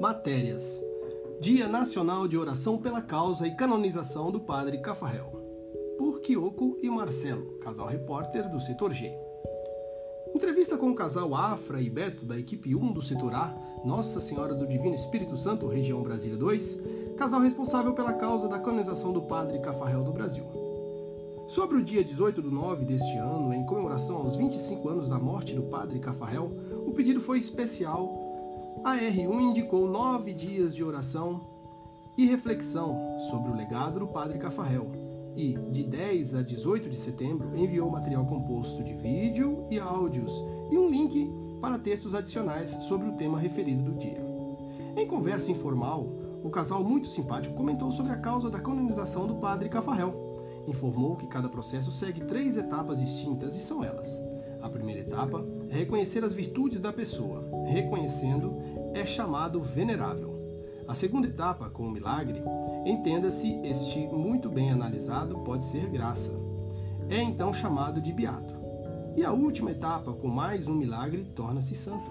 Matérias. Dia Nacional de Oração pela Causa e Canonização do Padre Cafarel. Por Kyoko e Marcelo, casal repórter do setor G. Entrevista com o casal Afra e Beto, da equipe 1 do setor A, Nossa Senhora do Divino Espírito Santo, região Brasília 2, casal responsável pela causa da canonização do Padre Cafarel do Brasil. Sobre o dia 18 de 9 deste ano, em comemoração aos 25 anos da morte do Padre Cafarel, o pedido foi especial a R1 indicou nove dias de oração e reflexão sobre o legado do Padre Cafarel e, de 10 a 18 de setembro, enviou material composto de vídeo e áudios e um link para textos adicionais sobre o tema referido do dia. Em conversa informal, o casal muito simpático comentou sobre a causa da canonização do Padre Cafarel. Informou que cada processo segue três etapas distintas e são elas: a primeira etapa é reconhecer as virtudes da pessoa. Reconhecendo, é chamado venerável. A segunda etapa, com o milagre, entenda-se este muito bem analisado, pode ser graça. É então chamado de beato. E a última etapa, com mais um milagre, torna-se santo.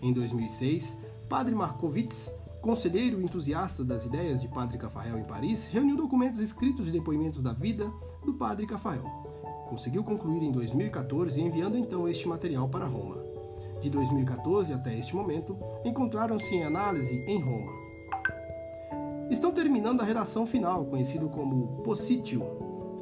Em 2006, Padre Markovits, conselheiro entusiasta das ideias de Padre Cafarel em Paris, reuniu documentos escritos de depoimentos da vida do Padre Cafarel Conseguiu concluir em 2014, enviando então este material para Roma. De 2014 até este momento, encontraram-se em análise em Roma. Estão terminando a redação final, conhecido como Positio,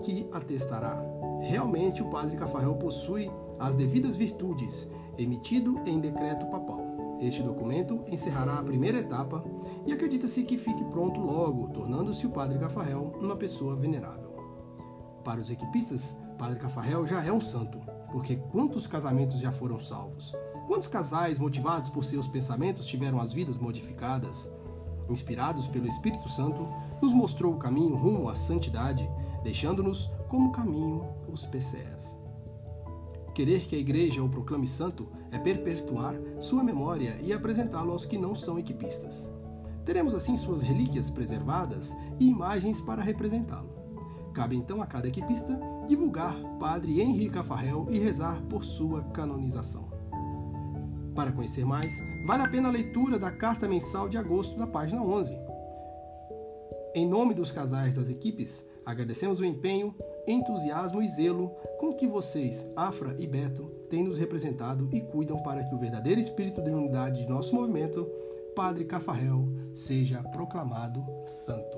que atestará. Realmente o padre Cafarel possui as devidas virtudes, emitido em decreto papal. Este documento encerrará a primeira etapa e acredita-se que fique pronto logo, tornando-se o padre Cafarel uma pessoa venerável. Para os equipistas, Padre Cafarel já é um santo, porque quantos casamentos já foram salvos? Quantos casais, motivados por seus pensamentos, tiveram as vidas modificadas? Inspirados pelo Espírito Santo, nos mostrou o caminho rumo à santidade, deixando-nos como caminho os PCS. Querer que a Igreja o proclame santo é perpetuar sua memória e apresentá-lo aos que não são equipistas. Teremos assim suas relíquias preservadas e imagens para representá-lo. Cabe então a cada equipista divulgar Padre Henrique Cafarel e rezar por sua canonização. Para conhecer mais, vale a pena a leitura da carta mensal de agosto da página 11. Em nome dos casais das equipes, agradecemos o empenho, entusiasmo e zelo com que vocês, Afra e Beto, têm nos representado e cuidam para que o verdadeiro espírito de unidade de nosso movimento, Padre Cafarel, seja proclamado santo.